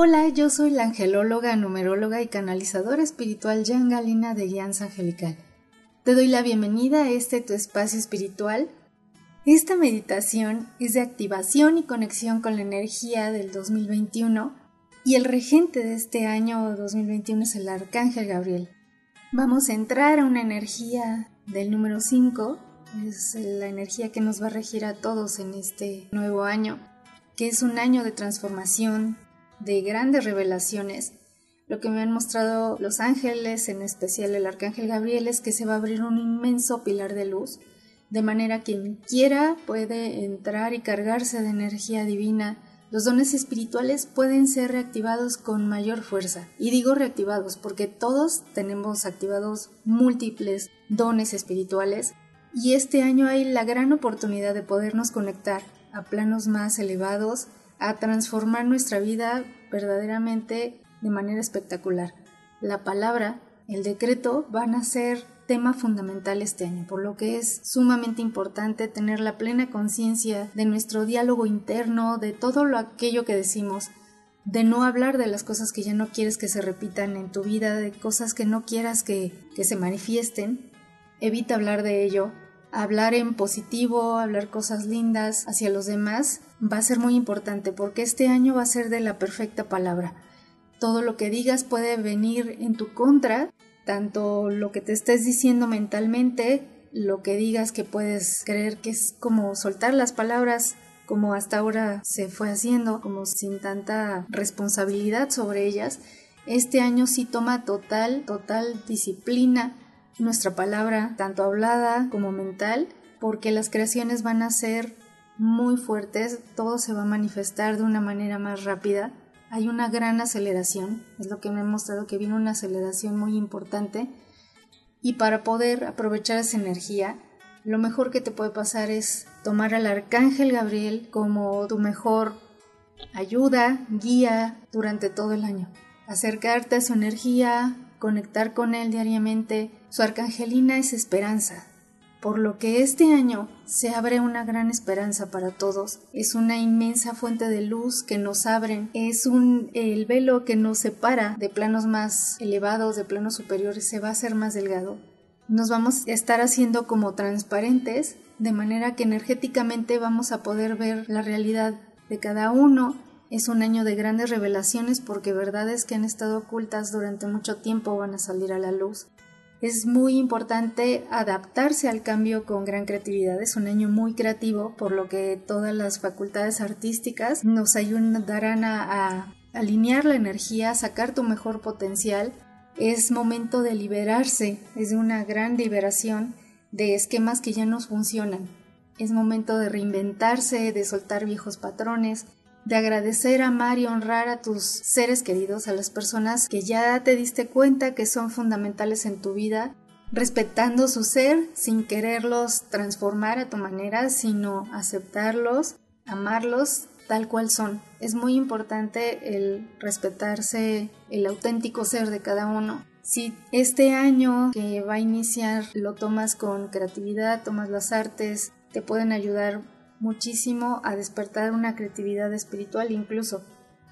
Hola, yo soy la angelóloga, numeróloga y canalizadora espiritual Jan Galina de Guianza Angelical. Te doy la bienvenida a este tu espacio espiritual. Esta meditación es de activación y conexión con la energía del 2021 y el regente de este año 2021 es el Arcángel Gabriel. Vamos a entrar a una energía del número 5, es la energía que nos va a regir a todos en este nuevo año, que es un año de transformación, de grandes revelaciones. Lo que me han mostrado los ángeles, en especial el arcángel Gabriel, es que se va a abrir un inmenso pilar de luz, de manera que quien quiera puede entrar y cargarse de energía divina. Los dones espirituales pueden ser reactivados con mayor fuerza. Y digo reactivados porque todos tenemos activados múltiples dones espirituales y este año hay la gran oportunidad de podernos conectar a planos más elevados a transformar nuestra vida verdaderamente de manera espectacular. La palabra, el decreto van a ser tema fundamental este año, por lo que es sumamente importante tener la plena conciencia de nuestro diálogo interno, de todo lo aquello que decimos, de no hablar de las cosas que ya no quieres que se repitan en tu vida, de cosas que no quieras que, que se manifiesten. Evita hablar de ello, hablar en positivo, hablar cosas lindas hacia los demás va a ser muy importante porque este año va a ser de la perfecta palabra. Todo lo que digas puede venir en tu contra, tanto lo que te estés diciendo mentalmente, lo que digas que puedes creer que es como soltar las palabras como hasta ahora se fue haciendo, como sin tanta responsabilidad sobre ellas. Este año sí toma total, total disciplina nuestra palabra, tanto hablada como mental, porque las creaciones van a ser muy fuertes, todo se va a manifestar de una manera más rápida. Hay una gran aceleración, es lo que me ha mostrado que viene una aceleración muy importante. Y para poder aprovechar esa energía, lo mejor que te puede pasar es tomar al arcángel Gabriel como tu mejor ayuda, guía durante todo el año. Acercarte a su energía, conectar con él diariamente. Su arcangelina es esperanza, por lo que este año se abre una gran esperanza para todos. Es una inmensa fuente de luz que nos abren, es el velo que nos separa de planos más elevados, de planos superiores, se va a hacer más delgado. Nos vamos a estar haciendo como transparentes, de manera que energéticamente vamos a poder ver la realidad de cada uno. Es un año de grandes revelaciones porque verdades que han estado ocultas durante mucho tiempo van a salir a la luz. Es muy importante adaptarse al cambio con gran creatividad. Es un año muy creativo, por lo que todas las facultades artísticas nos ayudarán a, alinear la energía, a sacar tu mejor potencial. Es momento de liberarse, es una gran liberación de esquemas que ya no funcionan. Es momento de reinventarse, de soltar viejos patrones, de agradecer, amar y honrar a tus seres queridos, a las personas que ya te diste cuenta que son fundamentales en tu vida, respetando su ser sin quererlos transformar a tu manera, sino aceptarlos, amarlos tal cual son. Es muy importante el respetarse el auténtico ser de cada uno. Si este año que va a iniciar lo tomas con creatividad, tomas las artes, te pueden ayudar muchísimo a despertar una creatividad espiritual incluso.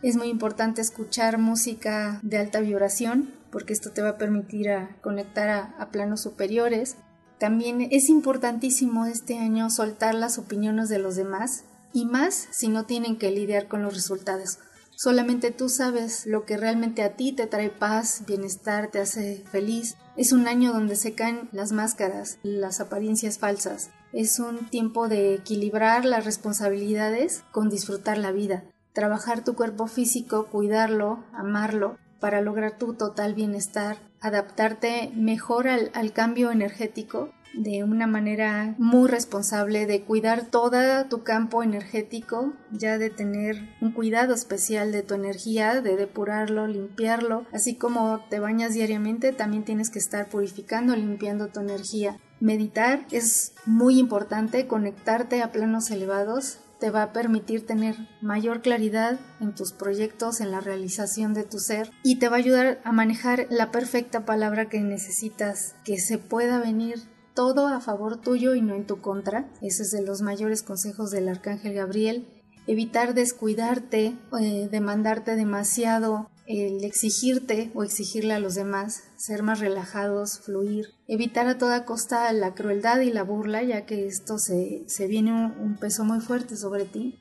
Es muy importante escuchar música de alta vibración porque esto te va a permitir conectar a, a planos superiores. También es importantísimo este año soltar las opiniones de los demás y más si no tienen que lidiar con los resultados. Solamente tú sabes lo que realmente a ti te trae paz, bienestar, te hace feliz. Es un año donde se caen las máscaras, las apariencias falsas. Es un tiempo de equilibrar las responsabilidades con disfrutar la vida, trabajar tu cuerpo físico, cuidarlo, amarlo, para lograr tu total bienestar, adaptarte mejor al, cambio energético de una manera muy responsable de cuidar todo tu campo energético, ya de tener un cuidado especial de tu energía, de depurarlo, limpiarlo, así como te bañas diariamente, también tienes que estar purificando, limpiando tu energía. Meditar es muy importante, conectarte a planos elevados te va a permitir tener mayor claridad en tus proyectos, en la realización de tu ser y te va a ayudar a manejar la perfecta palabra que necesitas, que se pueda venir todo a favor tuyo y no en tu contra. Ese es de los mayores consejos del Arcángel Gabriel. Evitar descuidarte, eh, demandarte demasiado, el exigirte o exigirle a los demás, ser más relajados, fluir, evitar a toda costa la crueldad y la burla, ya que esto se, se viene un peso muy fuerte sobre ti.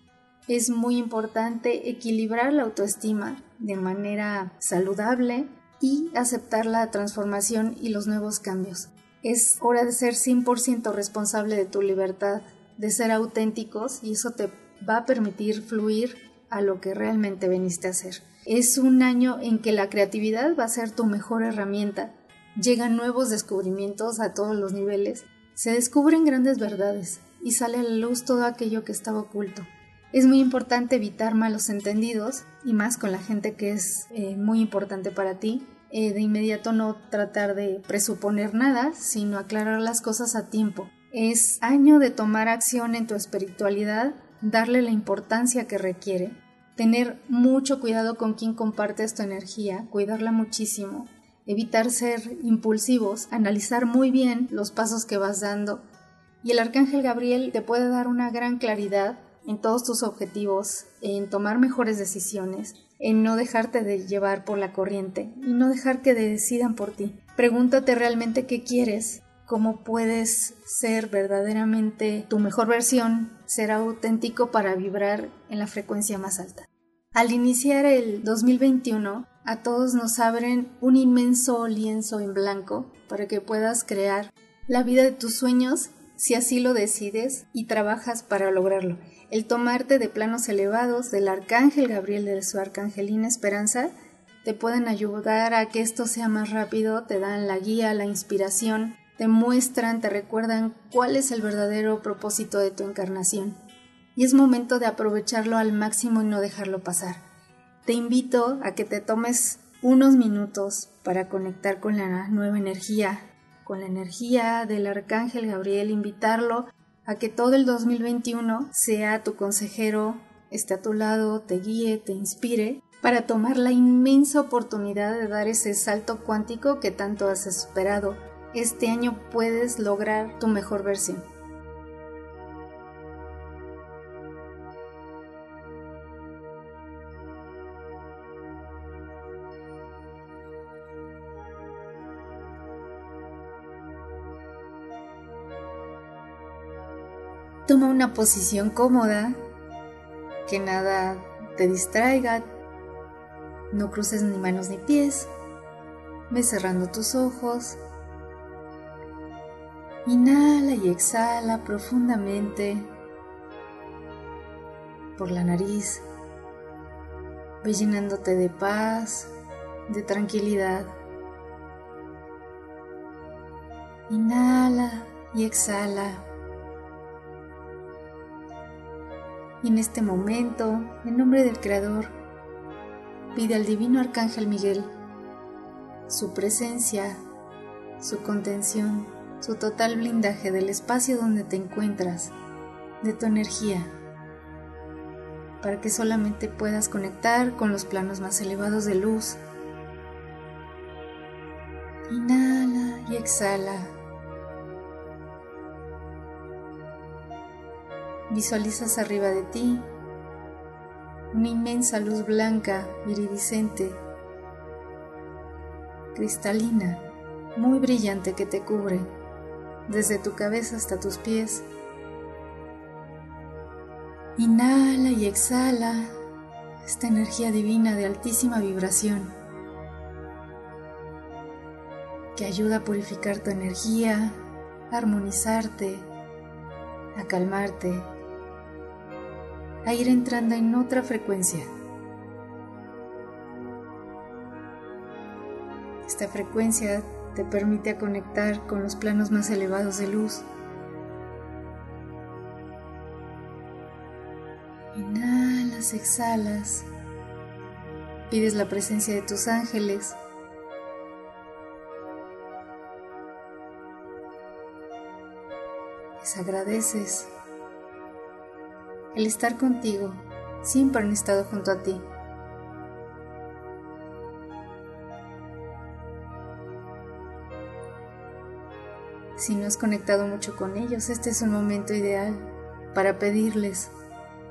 Es muy importante equilibrar la autoestima de manera saludable y aceptar la transformación y los nuevos cambios. Es hora de ser 100% responsable de tu libertad, de ser auténticos y eso te va a permitir fluir a lo que realmente veniste a hacer. Es un año en que la creatividad va a ser tu mejor herramienta. Llegan nuevos descubrimientos a todos los niveles, se descubren grandes verdades y sale a la luz todo aquello que estaba oculto. Es muy importante evitar malos entendidos y más con la gente que es eh, muy importante para ti eh, de inmediato no tratar de presuponer nada, sino aclarar las cosas a tiempo. Es año de tomar acción en tu espiritualidad, darle la importancia que requiere, tener mucho cuidado con quien compartes tu energía, cuidarla muchísimo, evitar ser impulsivos, analizar muy bien los pasos que vas dando. Y el arcángel Gabriel te puede dar una gran claridad en todos tus objetivos, en tomar mejores decisiones, en no dejarte de llevar por la corriente y no dejar que decidan por ti. Pregúntate realmente qué quieres, cómo puedes ser verdaderamente tu mejor versión, ser auténtico para vibrar en la frecuencia más alta. Al iniciar el 2021, a todos nos abren un inmenso lienzo en blanco para que puedas crear la vida de tus sueños si así lo decides y trabajas para lograrlo el tomarte de planos elevados del arcángel Gabriel de su arcangelina Esperanza te pueden ayudar a que esto sea más rápido, te dan la guía, la inspiración, te muestran, te recuerdan cuál es el verdadero propósito de tu encarnación. Y es momento de aprovecharlo al máximo y no dejarlo pasar. Te invito a que te tomes unos minutos para conectar con la nueva energía, con la energía del arcángel Gabriel, invitarlo a que todo el 2021 sea tu consejero, esté a tu lado, te guíe, te inspire, para tomar la inmensa oportunidad de dar ese salto cuántico que tanto has esperado. Este año puedes lograr tu mejor versión. Toma una posición cómoda, que nada te distraiga, no cruces ni manos ni pies, ve cerrando tus ojos, inhala y exhala profundamente por la nariz, ve llenándote de paz, de tranquilidad. Inhala y exhala Y en este momento, en nombre del Creador, pide al Divino Arcángel Miguel su presencia, su contención, su total blindaje del espacio donde te encuentras, de tu energía, para que solamente puedas conectar con los planos más elevados de luz. Inhala y exhala. Visualizas arriba de ti una inmensa luz blanca, iridiscente, cristalina, muy brillante que te cubre, desde tu cabeza hasta tus pies. Inhala y exhala esta energía divina de altísima vibración que ayuda a purificar tu energía, a armonizarte, a calmarte a ir entrando en otra frecuencia. Esta frecuencia te permite conectar con los planos más elevados de luz. Inhalas, exhalas. Pides la presencia de tus ángeles. Les agradeces el estar contigo. Siempre han estado junto a ti. Si no has conectado mucho con ellos, este es un momento ideal para pedirles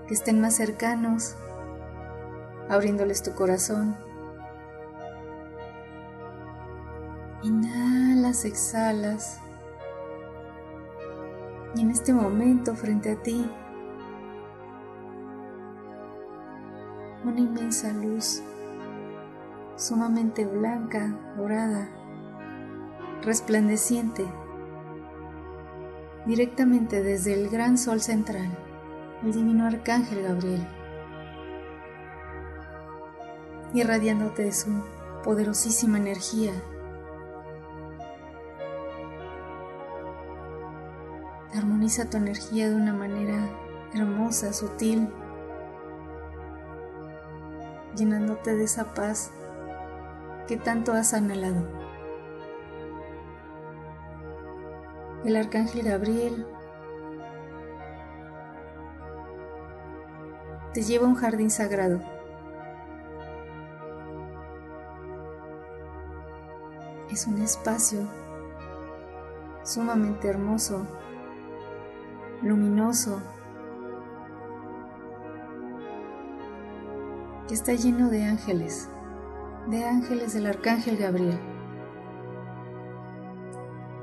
que estén más cercanos, abriéndoles tu corazón. Inhalas, exhalas. Y en este momento frente a ti, una inmensa luz, sumamente blanca, dorada, resplandeciente, directamente desde el gran sol central el divino arcángel Gabriel, irradiándote de su poderosísima energía. Armoniza tu energía de una manera hermosa, sutil, llenándote de esa paz que tanto has anhelado. El arcángel Gabriel te lleva a un jardín sagrado. Es un espacio sumamente hermoso, luminoso, que está lleno de ángeles, de ángeles del arcángel Gabriel.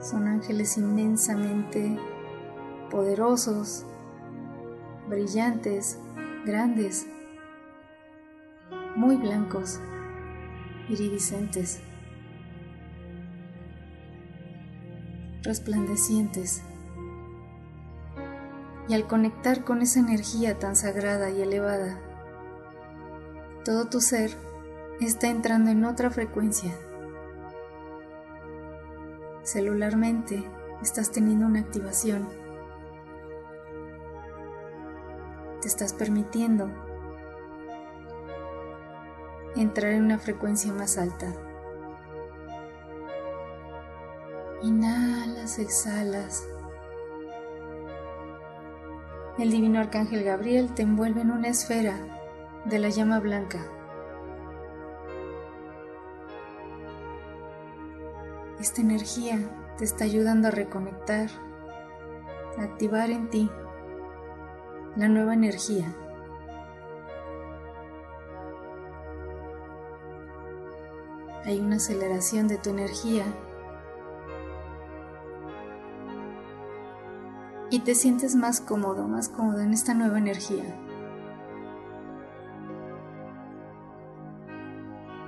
Son ángeles inmensamente poderosos, brillantes, grandes, muy blancos, iridiscentes, resplandecientes. Y al conectar con esa energía tan sagrada y elevada, todo tu ser está entrando en otra frecuencia. Celularmente estás teniendo una activación te estás permitiendo entrar en una frecuencia más alta. Inhalas, exhalas. El divino arcángel Gabriel te envuelve en una esfera de la llama blanca. Esta energía te está ayudando a reconectar, a activar en ti la nueva energía. Hay una aceleración de tu energía y te sientes más cómodo, más cómodo en esta nueva energía.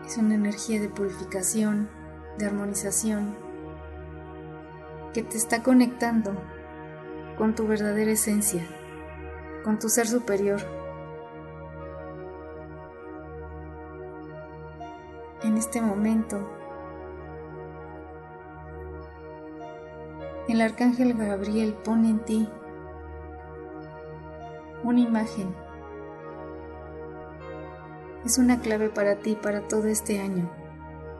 Es una energía de purificación, de armonización, que te está conectando con tu verdadera esencia con tu ser superior. En este momento, el arcángel Gabriel pone en ti una imagen. Es una clave para ti, para todo este año.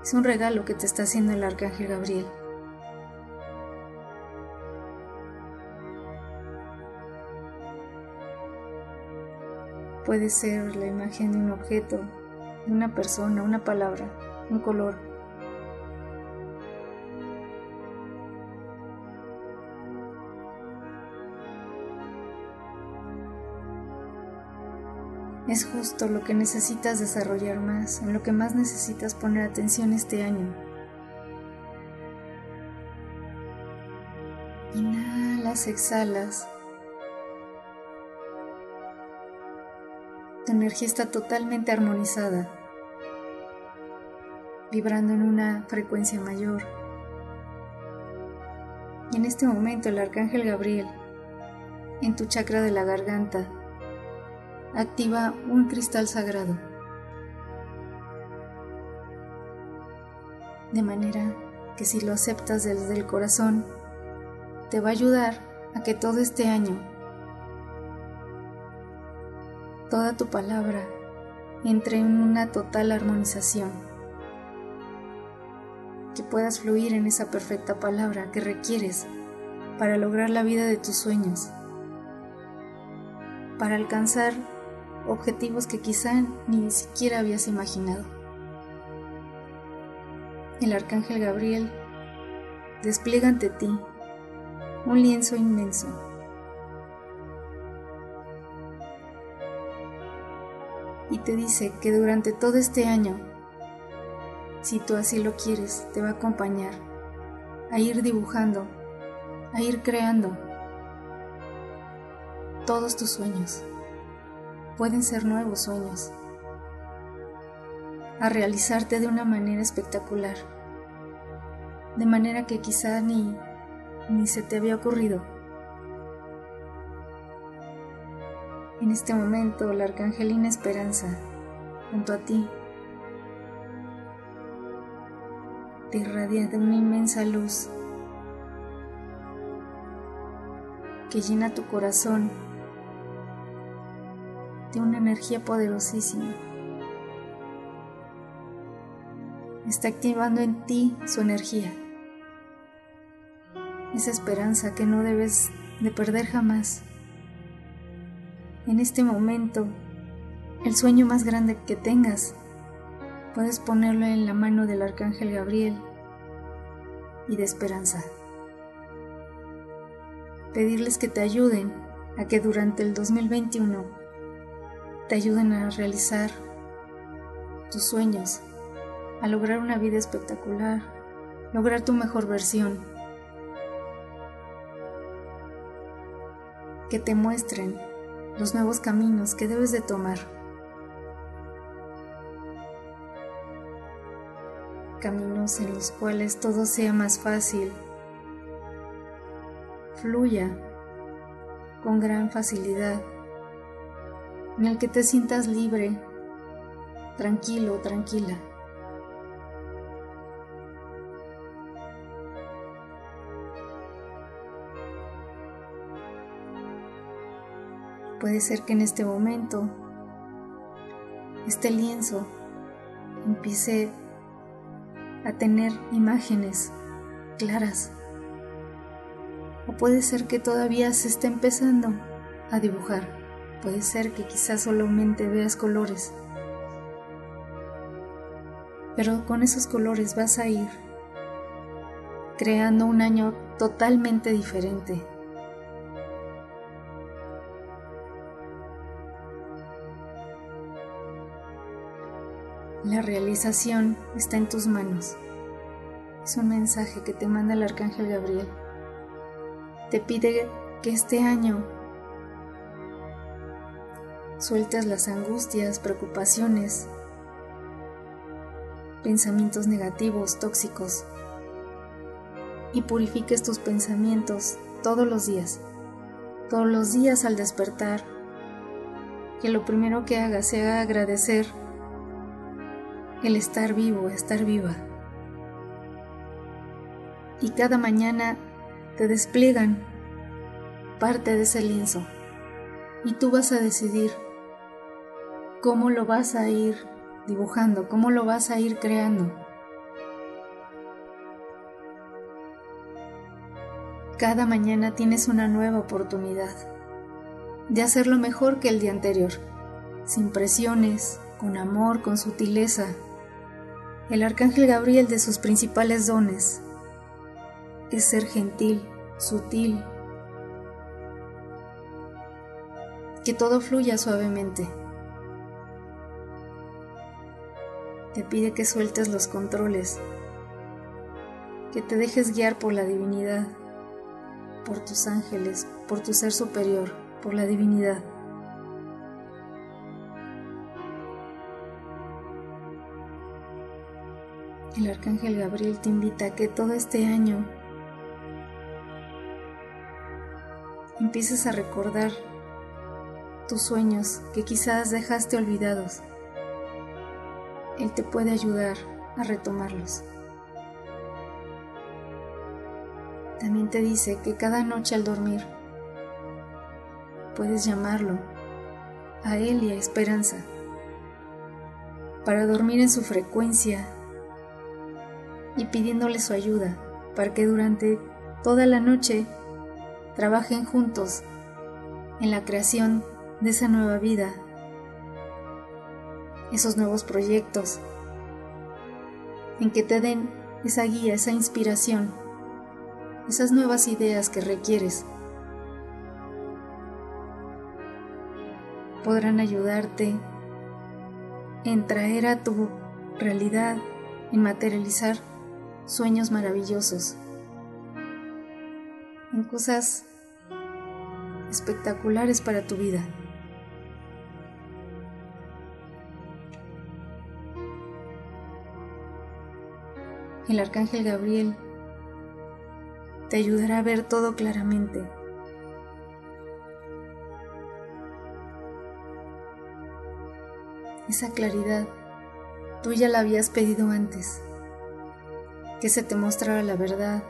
Es un regalo que te está haciendo el arcángel Gabriel. Puede ser la imagen de un objeto, de una persona, una palabra, un color. Es justo lo que necesitas desarrollar más, en lo que más necesitas poner atención este año. Inhalas, exhalas. Tu energía está totalmente armonizada, vibrando en una frecuencia mayor. Y en este momento el arcángel Gabriel, en tu chakra de la garganta, activa un cristal sagrado. De manera que si lo aceptas desde el corazón, te va a ayudar a que todo este año, toda tu palabra entre en una total armonización, que puedas fluir en esa perfecta palabra que requieres para lograr la vida de tus sueños, para alcanzar objetivos que quizá ni siquiera habías imaginado. El arcángel Gabriel despliega ante ti un lienzo inmenso. Y te dice que durante todo este año, si tú así lo quieres, te va a acompañar a ir dibujando, a ir creando todos tus sueños. Pueden ser nuevos sueños, a realizarte de una manera espectacular, de manera que quizá ni ni se te había ocurrido. En este momento, la arcangelina Esperanza, junto a ti, te irradia de una inmensa luz que llena tu corazón de una energía poderosísima. Está activando en ti su energía esa esperanza que no debes de perder jamás. En este momento, el sueño más grande que tengas, puedes ponerlo en la mano del arcángel Gabriel y de esperanza. Pedirles que te ayuden a que durante el 2021 te ayuden a realizar tus sueños, a lograr una vida espectacular, lograr tu mejor versión. Que te muestren los nuevos caminos que debes de tomar. Caminos en los cuales todo sea más fácil, fluya con gran facilidad, en el que te sientas libre, tranquilo, tranquila. Puede ser que en este momento este lienzo empiece a tener imágenes claras. O puede ser que todavía se esté empezando a dibujar. Puede ser que quizás solamente veas colores. Pero con esos colores vas a ir creando un año totalmente diferente. La realización está en tus manos. Es un mensaje que te manda el arcángel Gabriel. Te pide que este año sueltes las angustias, preocupaciones, pensamientos negativos, tóxicos, y purifiques tus pensamientos todos los días. Todos los días al despertar, que lo primero que hagas sea agradecer el estar vivo, estar viva. Y cada mañana te despliegan parte de ese lienzo y tú vas a decidir cómo lo vas a ir dibujando, cómo lo vas a ir creando. Cada mañana tienes una nueva oportunidad de hacerlo mejor que el día anterior, sin presiones, con amor, con sutileza, el arcángel Gabriel de sus principales dones es ser gentil, sutil, que todo fluya suavemente. Te pide que sueltes los controles, que te dejes guiar por la divinidad, por tus ángeles, por tu ser superior, por la divinidad. El arcángel Gabriel te invita a que todo este año empieces a recordar tus sueños que quizás dejaste olvidados. Él te puede ayudar a retomarlos. También te dice que cada noche al dormir puedes llamarlo a Él y a Esperanza para dormir en su frecuencia y pidiéndole su ayuda para que durante toda la noche trabajen juntos en la creación de esa nueva vida, esos nuevos proyectos, en que te den esa guía, esa inspiración, esas nuevas ideas que requieres. Podrán ayudarte en traer a tu realidad, en materializar sueños maravillosos, en cosas espectaculares para tu vida. El arcángel Gabriel te ayudará a ver todo claramente. Esa claridad tú ya la habías pedido antes, que se te mostrara la verdad,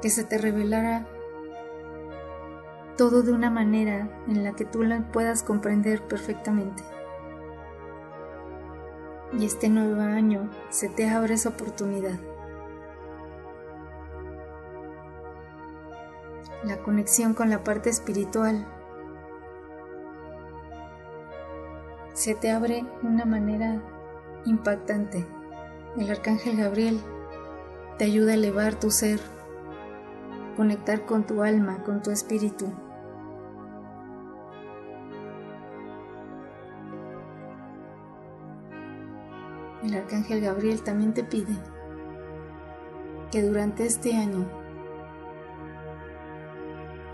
que se te revelara todo de una manera en la que tú la puedas comprender perfectamente. Y este nuevo año se te abre esa oportunidad. La conexión con la parte espiritual se te abre de una manera impactante. El arcángel Gabriel te ayuda a elevar tu ser, conectar con tu alma, con tu espíritu. El arcángel Gabriel también te pide que durante este año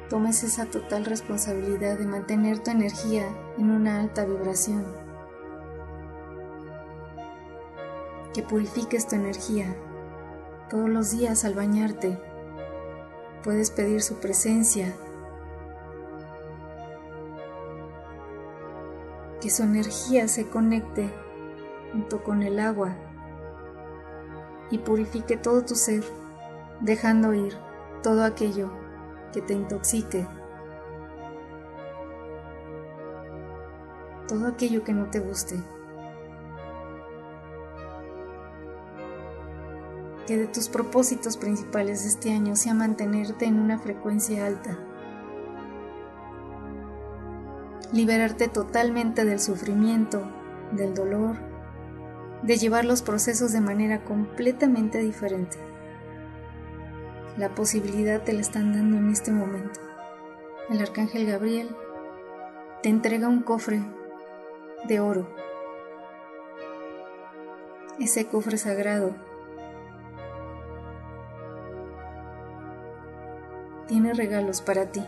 tomes esa total responsabilidad de mantener tu energía en una alta vibración, que purifiques tu energía todos los días al bañarte. Puedes pedir su presencia, que su energía se conecte junto con el agua y purifique todo tu ser, dejando ir todo aquello que te intoxique, todo aquello que no te guste. Que de tus propósitos principales este año sea mantenerte en una frecuencia alta. Liberarte totalmente del sufrimiento, del dolor, de llevar los procesos de manera completamente diferente. La posibilidad te la están dando en este momento. El arcángel Gabriel te entrega un cofre de oro. Ese cofre sagrado tiene regalos para ti.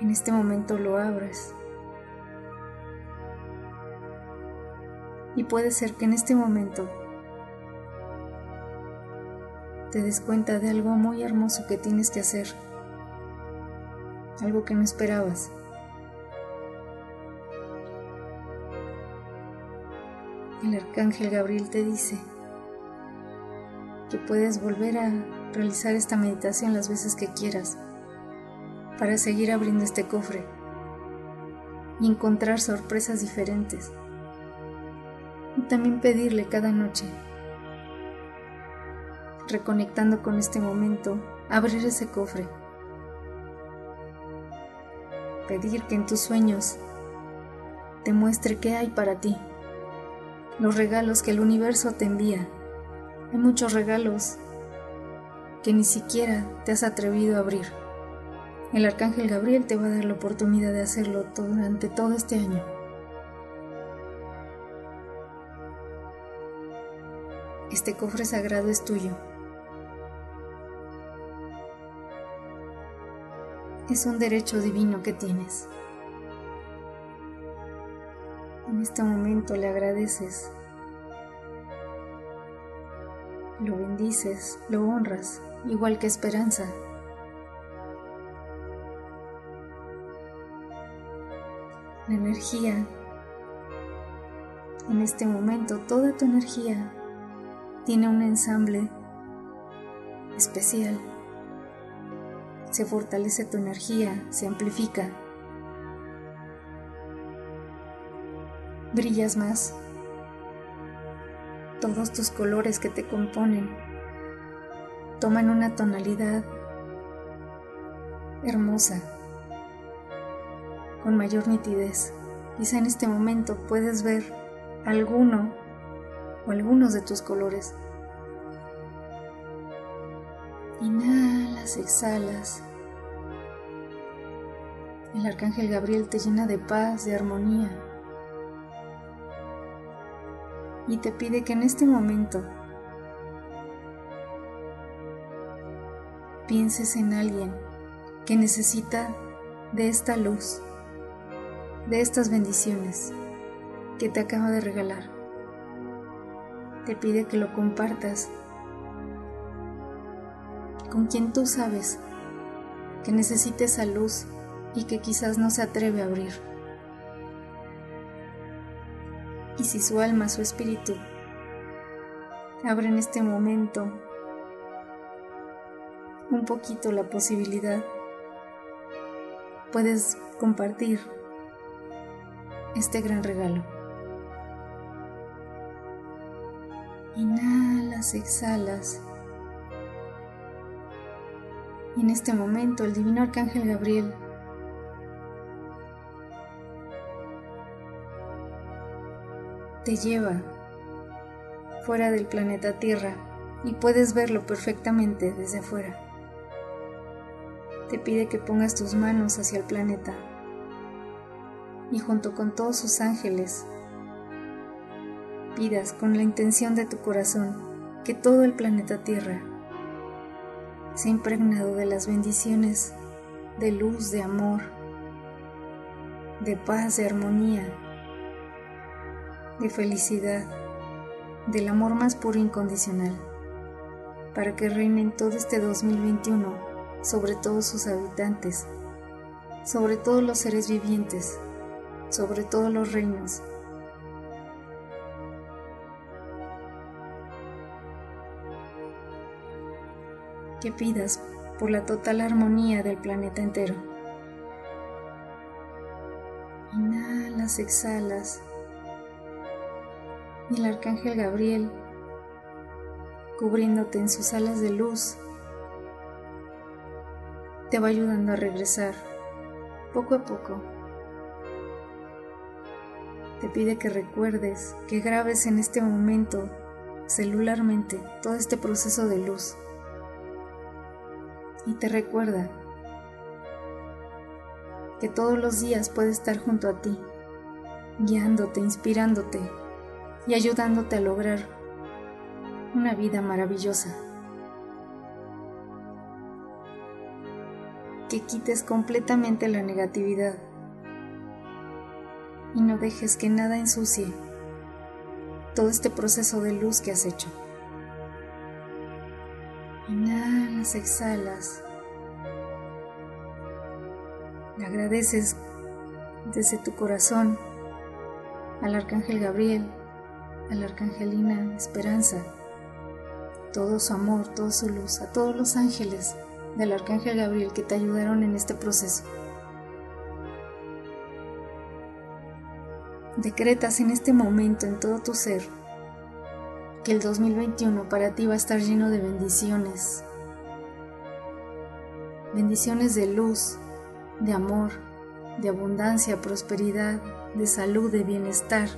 En este momento lo abres Y puede ser que en este momento te des cuenta de algo muy hermoso que tienes que hacer, algo que no esperabas. El arcángel Gabriel te dice que puedes volver a realizar esta meditación las veces que quieras para seguir abriendo este cofre y encontrar sorpresas diferentes también pedirle cada noche, reconectando con este momento, abrir ese cofre, pedir que en tus sueños te muestre qué hay para ti, los regalos que el universo te envía. Hay muchos regalos que ni siquiera te has atrevido a abrir. El arcángel Gabriel te va a dar la oportunidad de hacerlo durante todo este año. Este cofre sagrado es tuyo. Es un derecho divino que tienes. En este momento le agradeces, lo bendices, lo honras, igual que esperanza. La energía, en este momento, toda tu energía tiene un ensamble especial. Se fortalece tu energía, se amplifica. Brillas más. Todos tus colores que te componen toman una tonalidad hermosa, con mayor nitidez. Quizá en este momento puedes ver alguno o algunos de tus colores. Inhalas, exhalas. El arcángel Gabriel te llena de paz, de armonía. Y te pide que en este momento pienses en alguien que necesita de esta luz, de estas bendiciones que te acaba de regalar. Te pide que lo compartas con quien tú sabes que necesita esa luz y que quizás no se atreve a abrir. Y si su alma, su espíritu, abre en este momento un poquito la posibilidad, puedes compartir este gran regalo. Exhalas. Y en este momento el divino arcángel Gabriel te lleva fuera del planeta Tierra y puedes verlo perfectamente desde afuera. Te pide que pongas tus manos hacia el planeta y junto con todos sus ángeles pidas con la intención de tu corazón que todo el planeta Tierra se impregnado de las bendiciones de luz, de amor, de paz, de armonía, de felicidad, del amor más puro e incondicional, para que reinen todo este 2021 sobre todos sus habitantes, sobre todos los seres vivientes, sobre todos los reinos, que pidas por la total armonía del planeta entero. Inhalas, exhalas. Y el arcángel Gabriel, cubriéndote en sus alas de luz, te va ayudando a regresar poco a poco. Te pide que recuerdes, que grabes en este momento celularmente todo este proceso de luz y te recuerda que todos los días puede estar junto a ti, guiándote, inspirándote y ayudándote a lograr una vida maravillosa. Que quites completamente la negatividad y no dejes que nada ensucie todo este proceso de luz que has hecho. Exhalas. Le agradeces desde tu corazón al Arcángel Gabriel, a la Arcangelina Esperanza, todo su amor, toda su luz, a todos los ángeles del Arcángel Gabriel que te ayudaron en este proceso. Decretas en este momento en todo tu ser que el 2021 para ti va a estar lleno de bendiciones. Bendiciones de luz, de amor, de abundancia, prosperidad, de salud, de bienestar,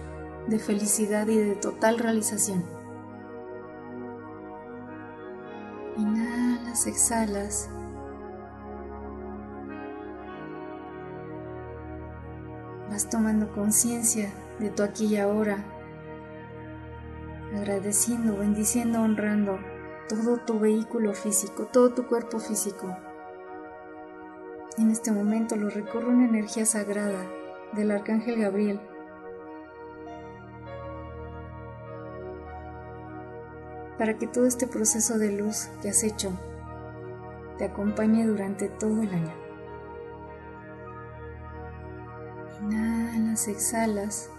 de felicidad y de total realización. Inhalas, exhalas. Vas tomando conciencia de tu aquí y ahora, agradeciendo, bendiciendo, honrando todo tu vehículo físico, todo tu cuerpo físico. En este momento lo recorre una energía sagrada del Arcángel Gabriel. Para que todo este proceso de luz que has hecho te acompañe durante todo el año. Inhalas, exhalas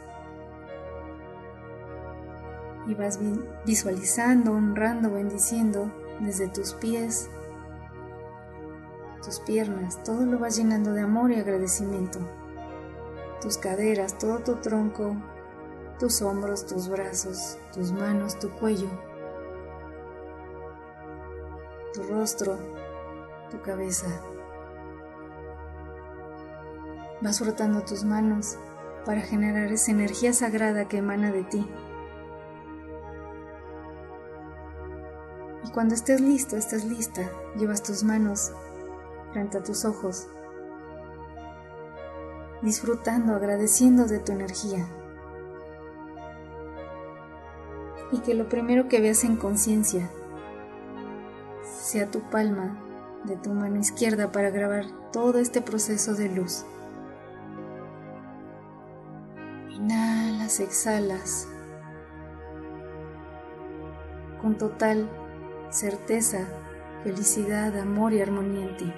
y vas visualizando, honrando, bendiciendo desde tus pies, tus piernas, todo lo vas llenando de amor y agradecimiento. Tus caderas, todo tu tronco, tus hombros, tus brazos, tus manos, tu cuello, tu rostro, tu cabeza. Vas frotando tus manos para generar esa energía sagrada que emana de ti. Y cuando estés listo, estés lista, llevas tus manos frente a tus ojos, disfrutando, agradeciendo de tu energía. Y que lo primero que veas en conciencia sea tu palma de tu mano izquierda para grabar todo este proceso de luz. Inhalas, exhalas con total certeza, felicidad, amor y armonía en ti.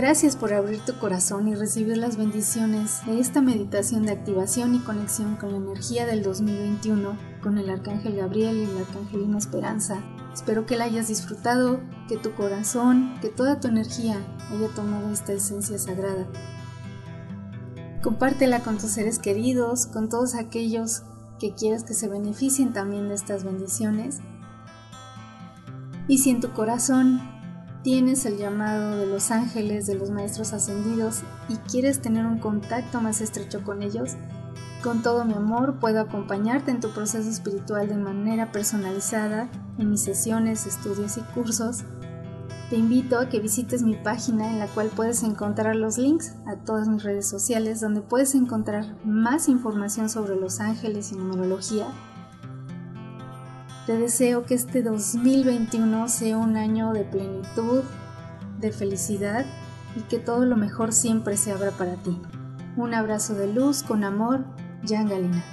Gracias por abrir tu corazón y recibir las bendiciones de esta meditación de activación y conexión con la energía del 2021, con el Arcángel Gabriel y la Arcangelina Esperanza. Espero que la hayas disfrutado, que tu corazón, que toda tu energía haya tomado esta esencia sagrada. Compártela con tus seres queridos, con todos aquellos que quieras que se beneficien también de estas bendiciones. Y si en tu corazón tienes el llamado de los ángeles, de los maestros ascendidos y quieres tener un contacto más estrecho con ellos, con todo mi amor puedo acompañarte en tu proceso espiritual de manera personalizada en mis sesiones, estudios y cursos. Te invito a que visites mi página en la cual puedes encontrar los links a todas mis redes sociales donde puedes encontrar más información sobre los ángeles y numerología te deseo que este 2021 sea un año de plenitud, de felicidad y que todo lo mejor siempre se abra para ti. Un abrazo de luz con amor, Jan Galina.